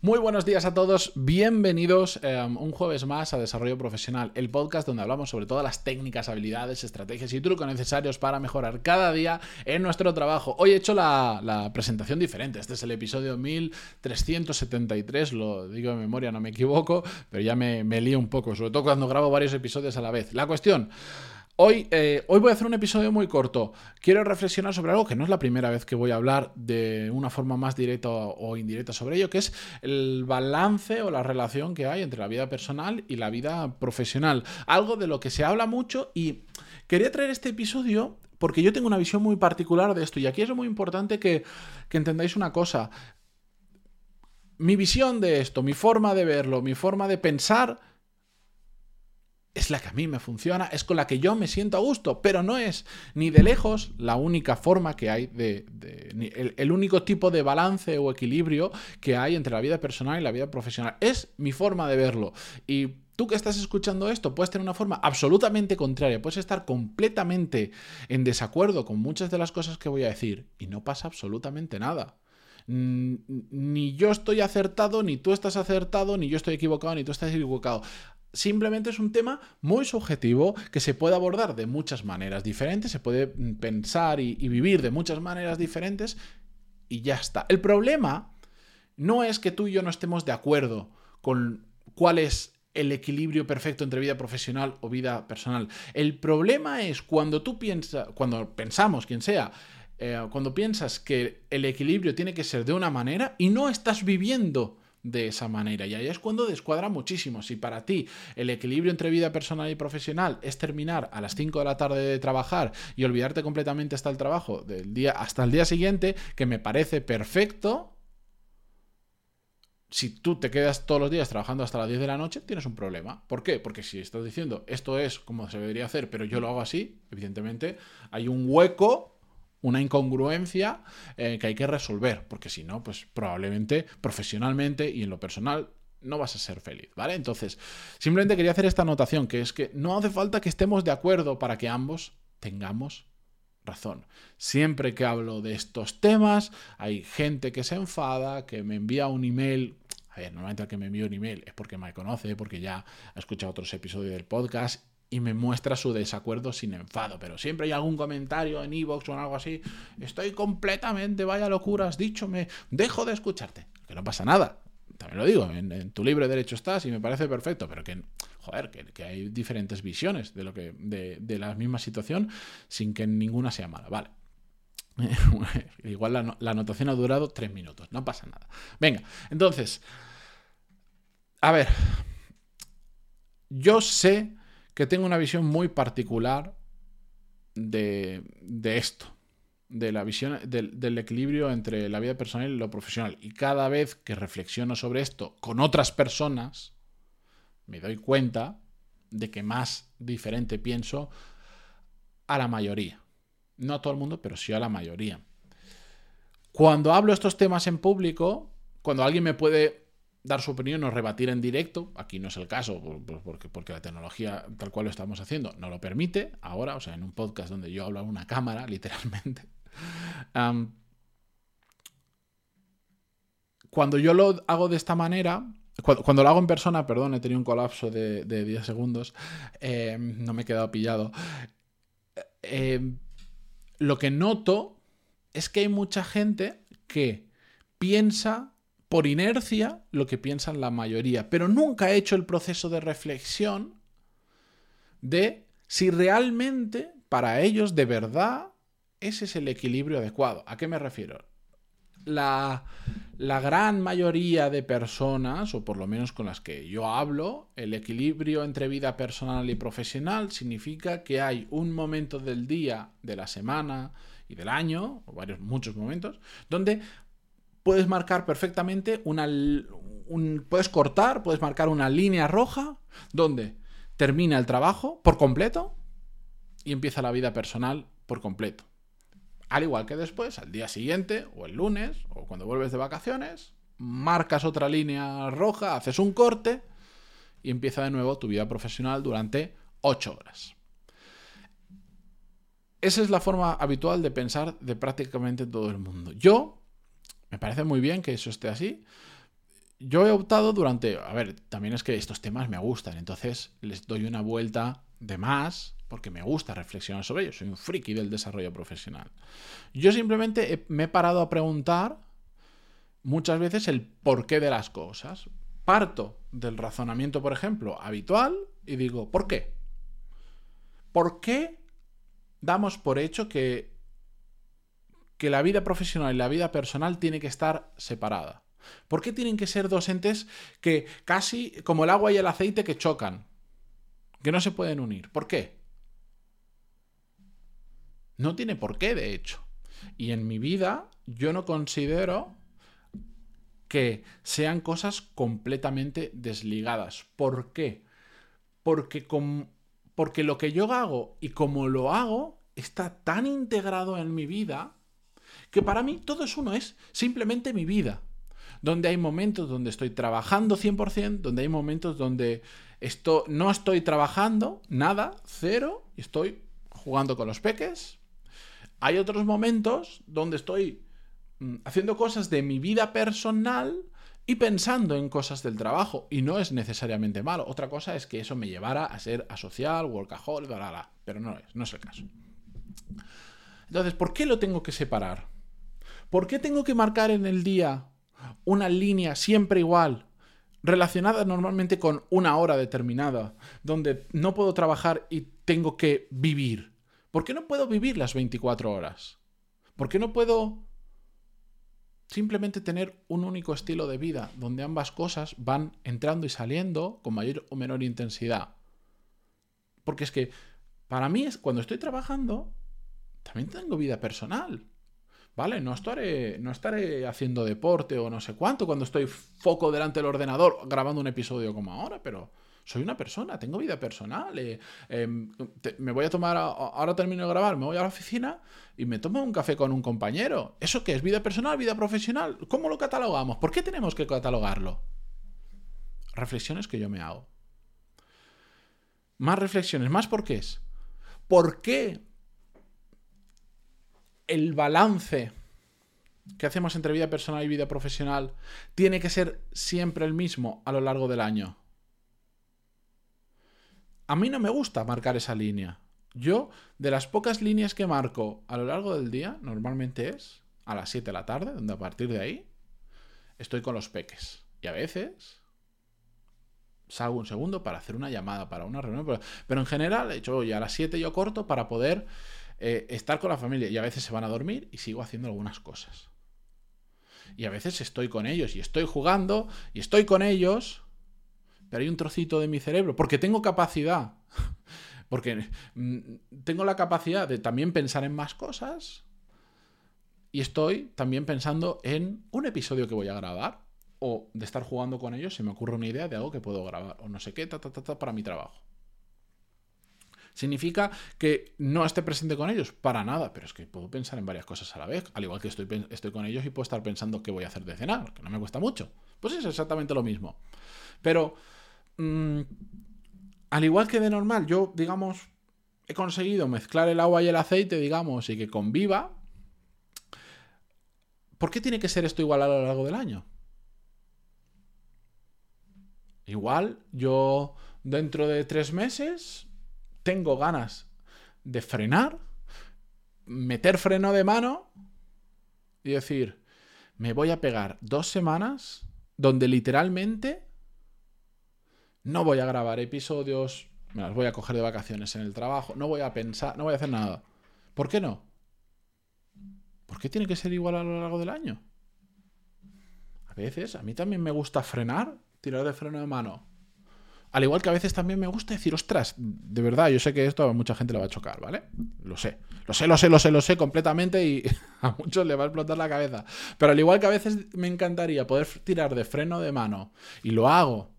Muy buenos días a todos, bienvenidos um, un jueves más a Desarrollo Profesional, el podcast donde hablamos sobre todas las técnicas, habilidades, estrategias y trucos necesarios para mejorar cada día en nuestro trabajo. Hoy he hecho la, presentación diferente, este es el episodio 1373, lo digo de memoria, no me equivoco, pero ya me, me lío un poco, sobre todo cuando grabo varios episodios a la vez. La cuestión... Hoy, eh, hoy, voy a hacer un episodio muy corto. Quiero reflexionar sobre algo que no es la primera vez que voy a hablar de una forma más directa o indirecta sobre ello, que es el balance o la relación que hay entre la vida personal y la vida profesional. Algo de lo que se habla mucho y quería traer este episodio porque yo tengo una visión muy particular de esto y aquí es muy importante que, que entendáis una cosa. Mi visión de esto, mi forma de verlo, mi forma de pensar es la que a mí me funciona, es con la que yo me siento a gusto, pero no es ni de lejos la única forma que hay de, el, único tipo de balance o equilibrio que hay entre la vida personal y la vida profesional. Es mi forma de verlo. Y tú que estás escuchando esto puedes tener una forma absolutamente contraria, puedes estar completamente en desacuerdo con muchas de las cosas que voy a decir y no pasa absolutamente nada ni yo estoy acertado, ni tú estás acertado, ni yo estoy equivocado, ni tú estás equivocado. Simplemente es un tema muy subjetivo que se puede abordar de muchas maneras diferentes, se puede mm, pensar y, vivir de muchas maneras diferentes y ya está. El problema no es que tú y yo no estemos de acuerdo con cuál es el equilibrio perfecto entre vida profesional o vida personal. El problema es cuando tú piensas, cuando pensamos, quien sea, eh, cuando piensas que el equilibrio tiene que ser de una manera y no estás viviendo de esa manera. Y ahí es cuando descuadra muchísimo. Si para ti el equilibrio entre vida personal y profesional es terminar a las 5 de la tarde de trabajar y olvidarte completamente hasta el trabajo del día hasta el día siguiente, que me parece perfecto. Si tú te quedas todos los días trabajando hasta las 10 de la noche, tienes un problema. ¿Por qué? Porque si estás diciendo esto es como se debería hacer, pero yo lo hago así, evidentemente hay un hueco una incongruencia eh, que hay que resolver, porque si no, pues probablemente profesionalmente y en lo personal no vas a ser feliz, ¿vale? Entonces, simplemente quería hacer esta anotación, que es que no hace falta que estemos de acuerdo para que ambos tengamos razón. Siempre que hablo de estos temas, hay gente que se enfada, que me envía un email. A ver, normalmente el que me envía un email es porque me conoce, porque ya ha escuchado otros episodios del podcast y me muestra su desacuerdo sin enfado. Pero siempre hay algún comentario en Evox o en algo así. Estoy completamente, vaya locura, has dicho, me dejo de escucharte. Que no pasa nada. También lo digo, en, tu libre derecho estás y me parece perfecto, pero que, joder, que, hay diferentes visiones de, lo que, de, la misma situación sin que ninguna sea mala. Vale. Igual la, la anotación ha durado tres minutos, no pasa nada. Venga, entonces, a ver, yo sé que tengo una visión muy particular de, esto, de la visión del, equilibrio entre la vida personal y lo profesional. Y cada vez que reflexiono sobre esto con otras personas, me doy cuenta de que más diferente pienso a la mayoría. No a todo el mundo, pero sí a la mayoría. Cuando hablo estos temas en público, cuando alguien me puede dar su opinión o rebatir en directo. Aquí no es el caso, porque, porque la tecnología tal cual lo estamos haciendo no lo permite ahora, o sea, en un podcast donde yo hablo a una cámara, literalmente. cuando yo lo hago de esta manera, cuando, lo hago en persona, perdón, he tenido un colapso de, 10 segundos, em, no me he quedado pillado. Em, lo que noto es que hay mucha gente que piensa por inercia lo que piensan la mayoría, pero nunca ha hecho el proceso de reflexión de si realmente para ellos de verdad ese es el equilibrio adecuado. ¿A qué me refiero? La, la, gran mayoría de personas, o por lo menos con las que yo hablo, el equilibrio entre vida personal y profesional significa que hay un momento del día, de la semana y del año, o varios, muchos momentos, donde puedes marcar perfectamente una... puedes cortar, puedes marcar una línea roja donde termina el trabajo por completo y empieza la vida personal por completo. Al igual que después, al día siguiente, o el lunes, o cuando vuelves de vacaciones, marcas otra línea roja, haces un corte y empieza de nuevo tu vida profesional durante 8 horas. Esa es la forma habitual de pensar de prácticamente todo el mundo. Yo me parece muy bien que eso esté así. yo he optado durante, a ver, también es que estos temas me gustan, entonces les doy una vuelta de más porque me gusta reflexionar sobre ellos, soy un friki del desarrollo profesional. Yo simplemente me he parado a preguntar muchas veces el porqué de las cosas. Parto del razonamiento, por ejemplo, habitual y digo, ¿por qué? ¿Por qué damos por hecho que, que la vida profesional y la vida personal tiene que estar separada? ¿Por qué tienen que ser dos entes que casi como el agua y el aceite que chocan? Que no se pueden unir. ¿Por qué? No tiene por qué, de hecho. Y en mi vida yo no considero que sean cosas completamente desligadas. ¿Por qué? Porque, porque lo que yo hago y como lo hago está tan integrado en mi vida que para mí todo es uno, es simplemente mi vida donde hay momentos donde estoy trabajando 100%, donde hay momentos donde esto, no estoy trabajando, nada, cero, y estoy jugando con los peques. Hay otros momentos donde estoy mm, haciendo cosas de mi vida personal y pensando en cosas del trabajo, y no es necesariamente malo. Otra cosa es que eso me llevara a ser asocial, workaholic, bla, bla, pero no es, no es el caso. Entonces, ¿por qué lo tengo que separar? ¿Por qué tengo que marcar en el día una línea siempre igual, relacionada normalmente con una hora determinada, donde no puedo trabajar y tengo que vivir. ¿Por qué no puedo vivir las 24 horas? ¿Por qué no puedo simplemente tener un único estilo de vida donde ambas cosas van entrando y saliendo con mayor o menor intensidad? Porque es que para mí es cuando estoy trabajando, también tengo vida personal. ¿vale? No estaré, no estaré haciendo deporte o no sé cuánto cuando estoy foco delante del ordenador grabando un episodio como ahora, pero soy una persona, tengo vida personal. Eh, em, me voy a tomar, ahora termino de grabar, me voy a la oficina y me tomo un café con un compañero. ¿Eso qué es? ¿Vida personal? ¿Vida profesional? ¿Cómo lo catalogamos? ¿Por qué tenemos que catalogarlo? Reflexiones que yo me hago. Más reflexiones, más por qué es. ¿Por qué el balance que hacemos entre vida personal y vida profesional tiene que ser siempre el mismo a lo largo del año. A mí no me gusta marcar esa línea. Yo, de las pocas líneas que marco a lo largo del día, normalmente es a las 7 de la tarde, donde a partir de ahí estoy con los peques. Y a veces salgo un segundo para hacer una llamada, para una reunión, pero, en general, he hecho, a las 7 yo corto para poder eh, estar con la familia y a veces se van a dormir y sigo haciendo algunas cosas. Y a veces estoy con ellos y estoy jugando y estoy con ellos, pero hay un trocito de mi cerebro, porque tengo capacidad, porque mm, tengo la capacidad de también pensar en más cosas y estoy también pensando en un episodio que voy a grabar o de estar jugando con ellos, se me ocurre una idea de algo que puedo grabar o no sé qué, ta, ta, ta, para mi trabajo. ¿Significa que no esté presente con ellos? Para nada, pero es que puedo pensar en varias cosas a la vez, al igual que estoy, estoy con ellos y puedo estar pensando qué voy a hacer de cenar, que no me cuesta mucho. Pues es exactamente lo mismo. Pero, mm, al igual que de normal, yo, digamos, he conseguido mezclar el agua y el aceite, digamos, y que conviva. ¿Por qué tiene que ser esto igual a lo largo del año? Igual yo dentro de tres meses tengo ganas de frenar, meter freno de mano y decir, me voy a pegar dos semanas donde literalmente no voy a grabar episodios, me las voy a coger de vacaciones en el trabajo, no voy a pensar, no voy a hacer nada. ¿Por qué no? ¿Por qué tiene que ser igual a lo largo del año? A veces, a mí también me gusta frenar, tirar de freno de mano. Al igual que a veces también me gusta decir, ostras, de verdad, yo sé que esto a mucha gente le va a chocar, ¿vale? Lo sé, lo sé, lo sé, lo sé, lo sé completamente y a muchos le va a explotar la cabeza. Pero al igual que a veces me encantaría poder tirar de freno de mano y lo hago,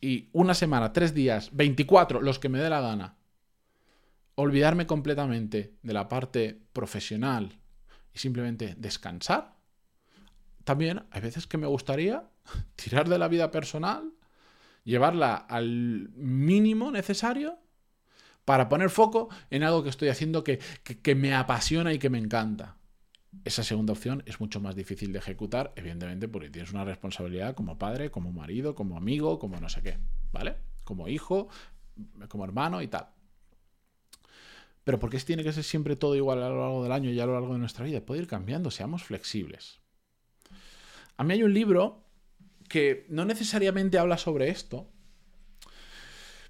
y una semana, tres días, 24, los que me dé la gana, olvidarme completamente de la parte profesional y simplemente descansar, también hay veces que me gustaría tirar de la vida personal llevarla al mínimo necesario para poner foco en algo que estoy haciendo que, me apasiona y que me encanta. esa segunda opción es mucho más difícil de ejecutar, evidentemente, porque tienes una responsabilidad como padre, como marido, como amigo, como no sé qué, ¿vale? Como hijo, como hermano y tal. Pero ¿por qué tiene que ser siempre todo igual a lo largo del año y a lo largo de nuestra vida? Puede ir cambiando, seamos flexibles. A mí hay un libro que no necesariamente habla sobre esto,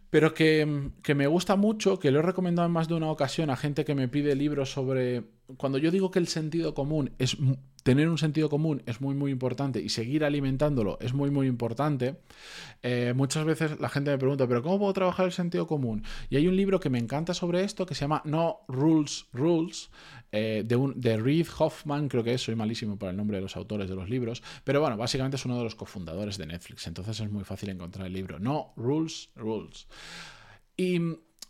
pero que, que, me gusta mucho, que lo he recomendado en más de una ocasión a gente que me pide libros sobre... Cuando yo digo que el sentido común es tener un sentido común es muy, muy importante y seguir alimentándolo es muy, muy importante. Eh, muchas veces la gente me pregunta, ¿pero cómo puedo trabajar el sentido común? Y hay un libro que me encanta sobre esto que se llama No Rules Rules, eh, de, un, de Reid Hoffman, creo que es, soy malísimo para el nombre de los autores de los libros, pero bueno, básicamente es uno de los cofundadores de Netflix, entonces es muy fácil encontrar el libro. No Rules Rules. Y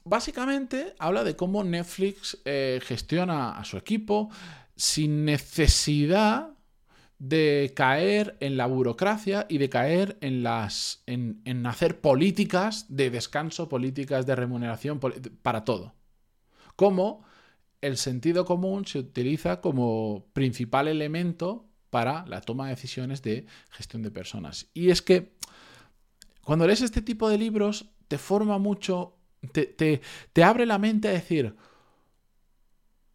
básicamente habla de cómo Netflix eh, gestiona a su equipo, sin necesidad de caer en la burocracia y de caer en las en, hacer políticas de descanso, políticas de remuneración para todo. Como el sentido común se utiliza como principal elemento para la toma de decisiones de gestión de personas. Y es que cuando lees este tipo de libros te forma mucho, te, te, te abre la mente a decir,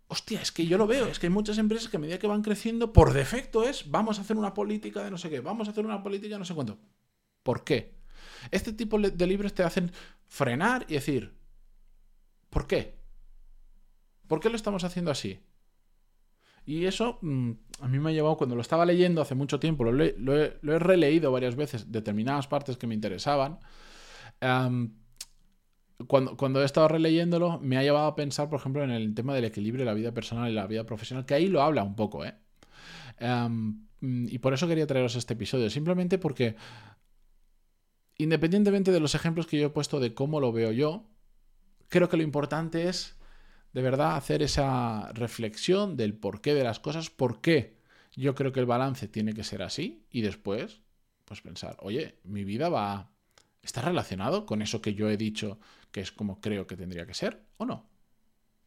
hostia, es que yo lo veo, es que hay muchas empresas que a medida que van creciendo, por defecto es, vamos a hacer una política de no sé qué, vamos a hacer una política de no sé cuánto. ¿Por qué? Este tipo de libros te hacen frenar y decir, ¿por qué? ¿Por qué lo estamos haciendo así? Y eso mm, a mí me ha llevado, cuando lo estaba leyendo hace mucho tiempo, lo, he, releído varias veces, determinadas partes que me interesaban cuando, he estado releyéndolo, me ha llevado a pensar, por ejemplo, en el tema del equilibrio de la vida personal y la vida profesional, que ahí lo habla un poco, ¿eh? Em, y por eso quería traeros este episodio, simplemente porque, independientemente de los ejemplos que yo he puesto de cómo lo veo yo, creo que lo importante es, de verdad, hacer esa reflexión del porqué de las cosas, por qué yo creo que el balance tiene que ser así, y después, pues pensar, oye, mi vida va... ¿Está relacionado con eso que yo he dicho que es como creo que tendría que ser, ¿o no?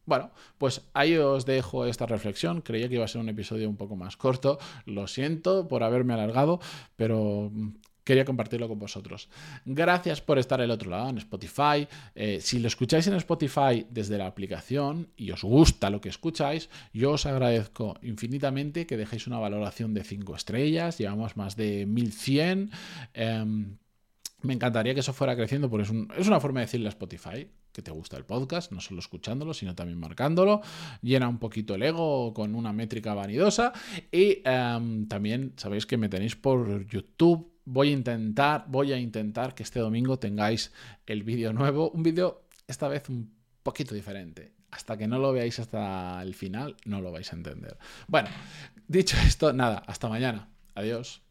Bueno, pues ahí os dejo esta reflexión. Creía que iba a ser un episodio un poco más corto. Lo siento por haberme alargado, pero mm, quería compartirlo con vosotros. Gracias por estar al otro lado en Spotify. Eh, si lo escucháis en Spotify desde la aplicación y os gusta lo que escucháis, yo os agradezco infinitamente que dejéis una valoración de 5 estrellas. Llevamos más de 1100. Me encantaría que eso fuera creciendo porque es, una forma de decirle a Spotify que te gusta el podcast, no solo escuchándolo, sino también marcándolo. Llena un poquito el ego con una métrica vanidosa. Y em, también sabéis que me tenéis por YouTube. Voy a intentar, voy a intentar que este domingo tengáis el vídeo nuevo. Un vídeo esta vez un poquito diferente. Hasta que no lo veáis hasta el final, no lo vais a entender. Bueno, dicho esto, nada, hasta mañana. Adiós.